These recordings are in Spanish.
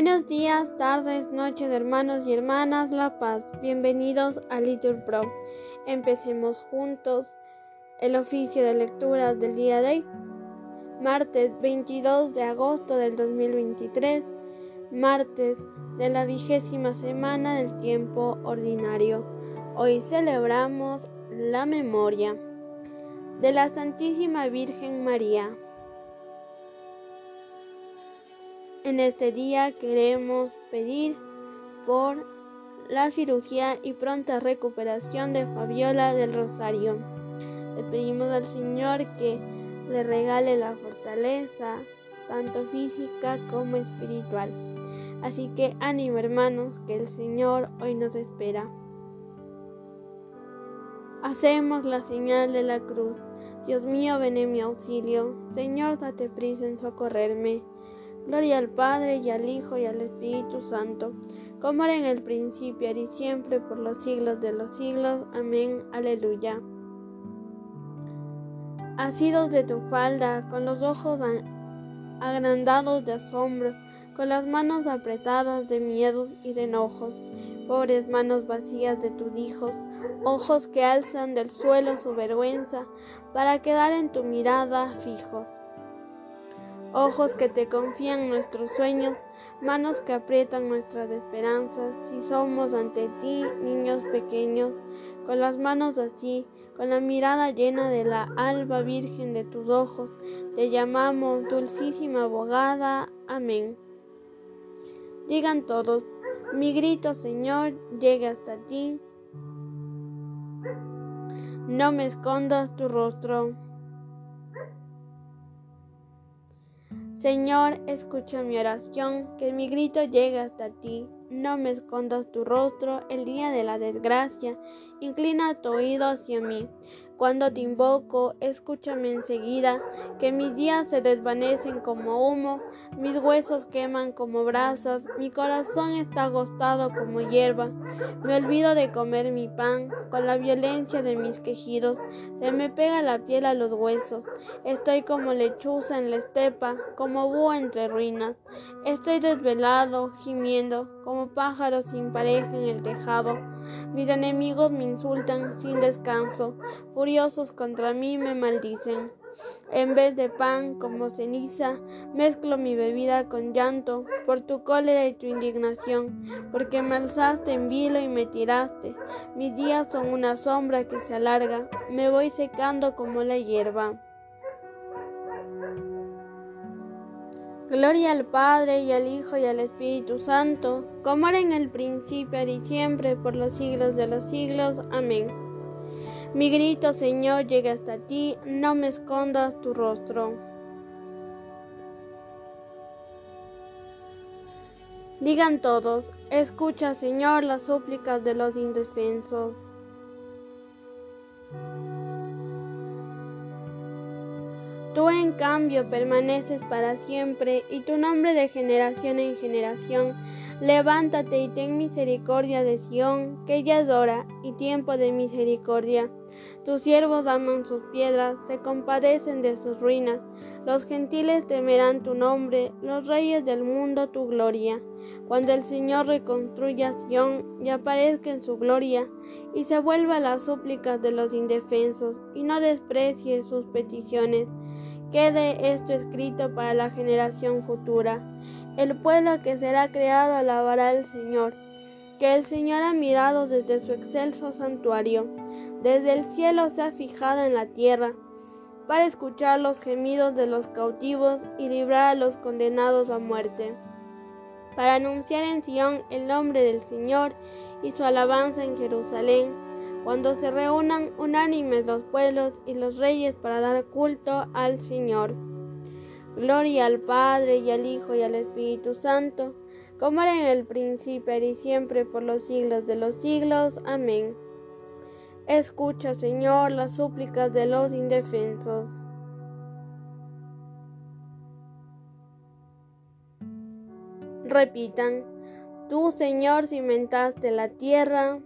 Buenos días, tardes, noches, hermanos y hermanas La Paz. Bienvenidos a Litur Pro. Empecemos juntos el oficio de lectura del día de hoy, martes 22 de agosto del 2023, martes de la vigésima semana del tiempo ordinario. Hoy celebramos la memoria de la Santísima Virgen María. En este día queremos pedir por la cirugía y pronta recuperación de Fabiola del Rosario. Le pedimos al Señor que le regale la fortaleza, tanto física como espiritual. Así que ánimo hermanos, que el Señor hoy nos espera. Hacemos la señal de la cruz. Dios mío, ven en mi auxilio. Señor, date prisa en socorrerme. Gloria al Padre y al Hijo y al Espíritu Santo, como era en el principio, y siempre, por los siglos de los siglos. Amén. Aleluya. Asidos de tu falda, con los ojos agrandados de asombro, con las manos apretadas de miedos y de enojos, pobres manos vacías de tus hijos, ojos que alzan del suelo su vergüenza para quedar en tu mirada fijos ojos que te confían nuestros sueños, manos que aprietan nuestras esperanzas, si somos ante ti niños pequeños, con las manos así, con la mirada llena de la alba virgen de tus ojos, te llamamos dulcísima abogada. Amén. Digan todos, mi grito Señor llegue hasta ti. No me escondas tu rostro. Señor, escucha mi oración, que mi grito llegue hasta ti. No me escondas tu rostro el día de la desgracia, inclina tu oído hacia mí. Cuando te invoco, escúchame enseguida, que mis días se desvanecen como humo, mis huesos queman como brasas, mi corazón está agostado como hierba. Me olvido de comer mi pan, con la violencia de mis quejidos, se me pega la piel a los huesos. Estoy como lechuza en la estepa, como búho entre ruinas. Estoy desvelado, gimiendo, como pájaro sin pareja en el tejado. Mis enemigos me insultan sin descanso, furiosos contra mí me maldicen. En vez de pan como ceniza, mezclo mi bebida con llanto por tu cólera y tu indignación, porque me alzaste en vilo y me tiraste. Mis días son una sombra que se alarga, me voy secando como la hierba. Gloria al Padre y al Hijo y al Espíritu Santo, como era en el principio y siempre, por los siglos de los siglos. Amén. Mi grito, Señor, llega hasta ti, no me escondas tu rostro. Digan todos, escucha, Señor, las súplicas de los indefensos. Tú en cambio permaneces para siempre y tu nombre de generación en generación. Levántate y ten misericordia de Sión, que ya es hora y tiempo de misericordia. Tus siervos aman sus piedras, se compadecen de sus ruinas. Los gentiles temerán tu nombre, los reyes del mundo tu gloria. Cuando el Señor reconstruya Sión y aparezca en su gloria, y se vuelva a las súplicas de los indefensos, y no desprecie sus peticiones. Quede esto escrito para la generación futura. El pueblo que será creado alabará al Señor, que el Señor ha mirado desde su excelso santuario, desde el cielo se ha fijado en la tierra, para escuchar los gemidos de los cautivos y librar a los condenados a muerte, para anunciar en Sión el nombre del Señor y su alabanza en Jerusalén cuando se reúnan unánimes los pueblos y los reyes para dar culto al Señor. Gloria al Padre y al Hijo y al Espíritu Santo, como era en el principio y siempre por los siglos de los siglos. Amén. Escucha, Señor, las súplicas de los indefensos. Repitan, tú, Señor, cimentaste la tierra,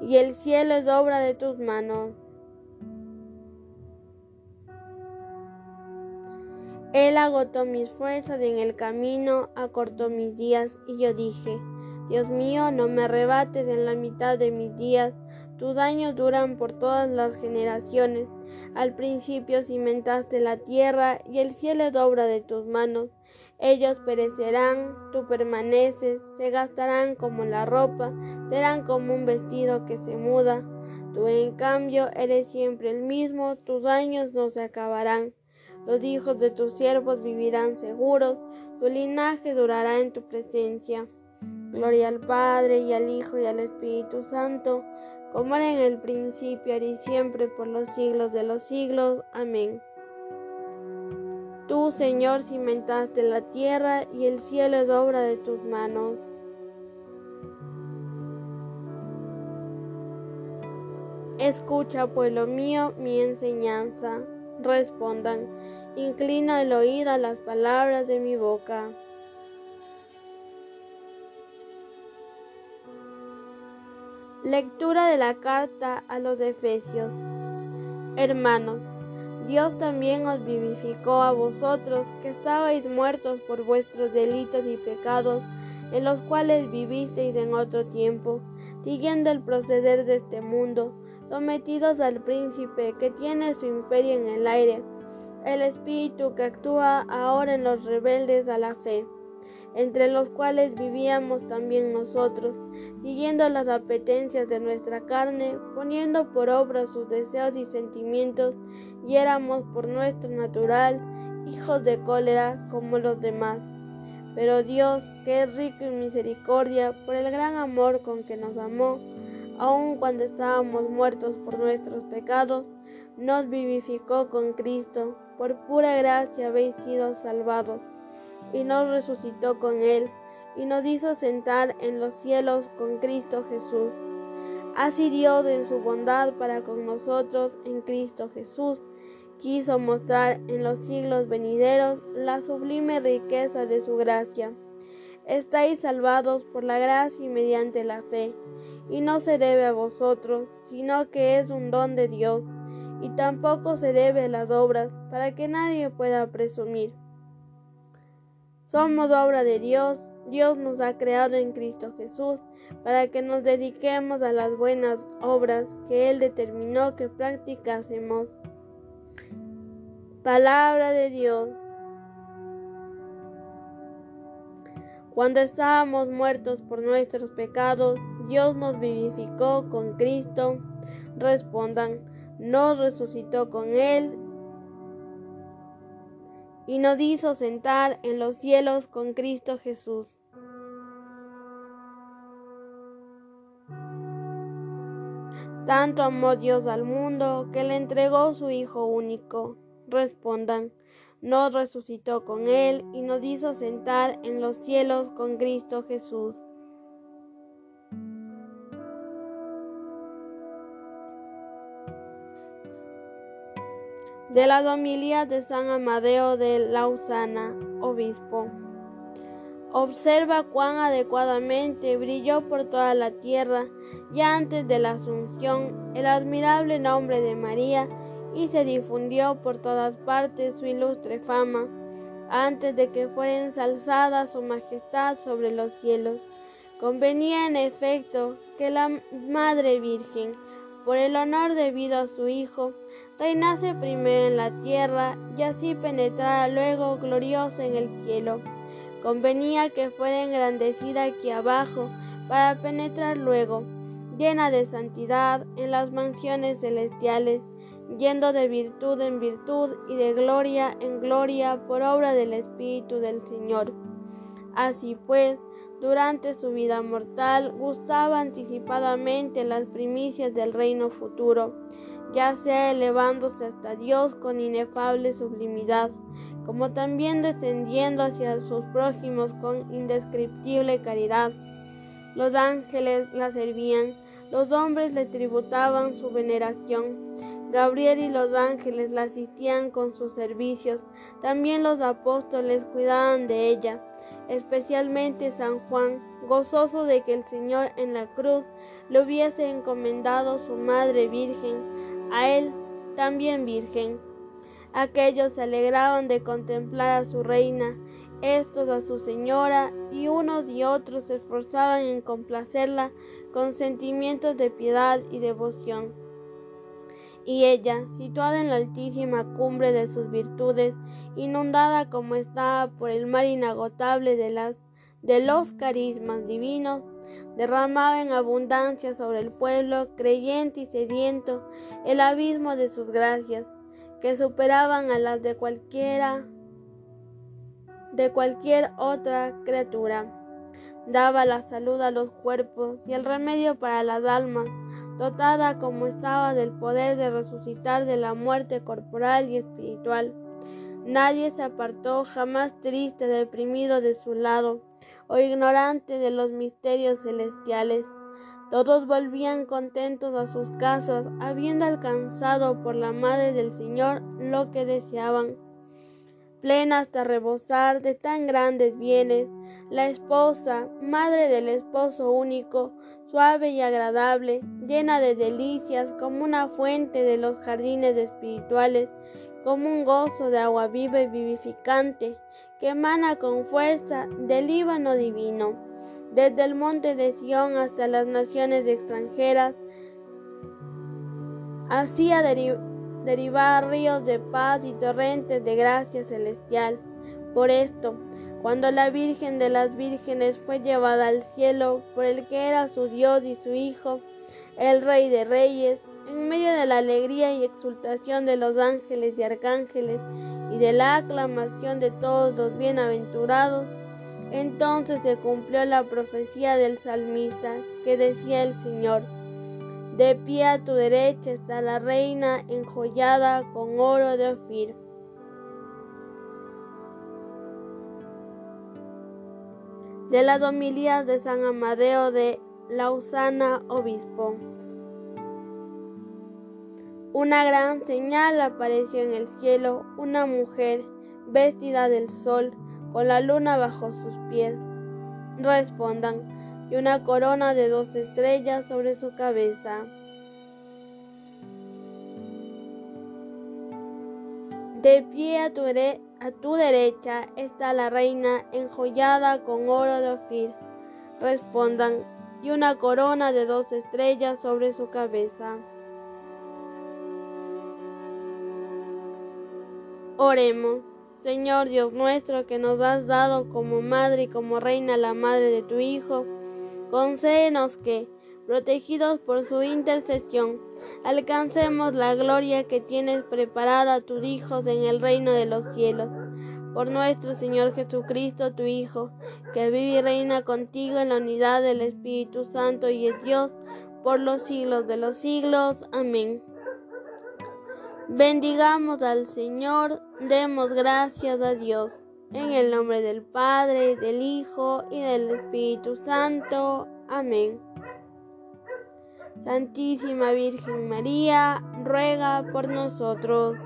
y el cielo es obra de tus manos. Él agotó mis fuerzas en el camino, acortó mis días, y yo dije, Dios mío, no me arrebates en la mitad de mis días, tus años duran por todas las generaciones. Al principio cimentaste la tierra y el cielo es obra de tus manos. Ellos perecerán, tú permaneces, se gastarán como la ropa, serán como un vestido que se muda. Tú en cambio eres siempre el mismo, tus años no se acabarán. Los hijos de tus siervos vivirán seguros, tu linaje durará en tu presencia. Gloria al Padre y al Hijo y al Espíritu Santo, como era en el principio, ahora y siempre, por los siglos de los siglos. Amén. Tú, Señor, cimentaste la tierra y el cielo es obra de tus manos. Escucha, pueblo mío, mi enseñanza. Respondan, inclina el oído a las palabras de mi boca. Lectura de la carta a los Efesios. Hermanos, Dios también os vivificó a vosotros que estabais muertos por vuestros delitos y pecados, en los cuales vivisteis en otro tiempo, siguiendo el proceder de este mundo, sometidos al príncipe que tiene su imperio en el aire, el espíritu que actúa ahora en los rebeldes a la fe entre los cuales vivíamos también nosotros, siguiendo las apetencias de nuestra carne, poniendo por obra sus deseos y sentimientos, y éramos por nuestro natural hijos de cólera como los demás. Pero Dios, que es rico en misericordia, por el gran amor con que nos amó, aun cuando estábamos muertos por nuestros pecados, nos vivificó con Cristo, por pura gracia habéis sido salvados y nos resucitó con él, y nos hizo sentar en los cielos con Cristo Jesús. Así Dios en su bondad para con nosotros en Cristo Jesús quiso mostrar en los siglos venideros la sublime riqueza de su gracia. Estáis salvados por la gracia y mediante la fe, y no se debe a vosotros, sino que es un don de Dios, y tampoco se debe a las obras, para que nadie pueda presumir. Somos obra de Dios. Dios nos ha creado en Cristo Jesús para que nos dediquemos a las buenas obras que Él determinó que practicásemos. Palabra de Dios. Cuando estábamos muertos por nuestros pecados, Dios nos vivificó con Cristo. Respondan, nos resucitó con Él y nos hizo sentar en los cielos con Cristo Jesús. Tanto amó Dios al mundo que le entregó su Hijo único. Respondan, nos resucitó con Él y nos hizo sentar en los cielos con Cristo Jesús. De las homilías de San Amadeo de Lausana, obispo. Observa cuán adecuadamente brilló por toda la tierra, ya antes de la Asunción, el admirable nombre de María, y se difundió por todas partes su ilustre fama, antes de que fuera ensalzada su majestad sobre los cielos. Convenía en efecto que la Madre Virgen, por el honor debido a su Hijo, reinase primero en la tierra y así penetrara luego gloriosa en el cielo. Convenía que fuera engrandecida aquí abajo para penetrar luego, llena de santidad, en las mansiones celestiales, yendo de virtud en virtud y de gloria en gloria por obra del Espíritu del Señor. Así pues, durante su vida mortal gustaba anticipadamente las primicias del reino futuro, ya sea elevándose hasta Dios con inefable sublimidad, como también descendiendo hacia sus prójimos con indescriptible caridad. Los ángeles la servían, los hombres le tributaban su veneración. Gabriel y los ángeles la asistían con sus servicios, también los apóstoles cuidaban de ella especialmente San Juan, gozoso de que el Señor en la cruz le hubiese encomendado su Madre Virgen, a él también Virgen. Aquellos se alegraban de contemplar a su reina, estos a su señora, y unos y otros se esforzaban en complacerla con sentimientos de piedad y devoción. Y ella, situada en la altísima cumbre de sus virtudes, inundada como estaba por el mar inagotable de, las, de los carismas divinos, derramaba en abundancia sobre el pueblo creyente y sediento el abismo de sus gracias, que superaban a las de cualquiera de cualquier otra criatura. Daba la salud a los cuerpos y el remedio para las almas, dotada como estaba del poder de resucitar de la muerte corporal y espiritual. Nadie se apartó jamás triste, deprimido de su lado, o ignorante de los misterios celestiales. Todos volvían contentos a sus casas, habiendo alcanzado por la Madre del Señor lo que deseaban. Plena hasta rebosar de tan grandes bienes, la esposa, madre del esposo único, suave y agradable, llena de delicias como una fuente de los jardines espirituales, como un gozo de agua viva y vivificante, que emana con fuerza del Líbano divino, desde el monte de Sión hasta las naciones extranjeras, hacía derivar ríos de paz y torrentes de gracia celestial. Por esto, cuando la Virgen de las Vírgenes fue llevada al cielo por el que era su Dios y su Hijo, el Rey de Reyes, en medio de la alegría y exultación de los ángeles y arcángeles y de la aclamación de todos los bienaventurados, entonces se cumplió la profecía del salmista que decía el Señor, de pie a tu derecha está la reina enjollada con oro de Ofir. De las homilías de San Amadeo de Lausana, obispo. Una gran señal apareció en el cielo, una mujer vestida del sol, con la luna bajo sus pies. Respondan, y una corona de dos estrellas sobre su cabeza. De pie a tu, a tu, derecha está la reina enjollada con oro de Ofir. Respondan, y una corona de dos estrellas sobre su cabeza. Oremos, Señor Dios nuestro, que nos has dado como madre y como reina la madre de tu Hijo, concédenos que, protegidos por su intercesión, alcancemos la gloria que tienes preparada a tus hijos en el reino de los cielos. Por nuestro Señor Jesucristo, tu Hijo, que vive y reina contigo en la unidad del Espíritu Santo y es Dios por los siglos de los siglos. Amén. Bendigamos al Señor, demos gracias a Dios. En el nombre del Padre, del Hijo y del Espíritu Santo. Amén. Santísima Virgen María, ruega por nosotros.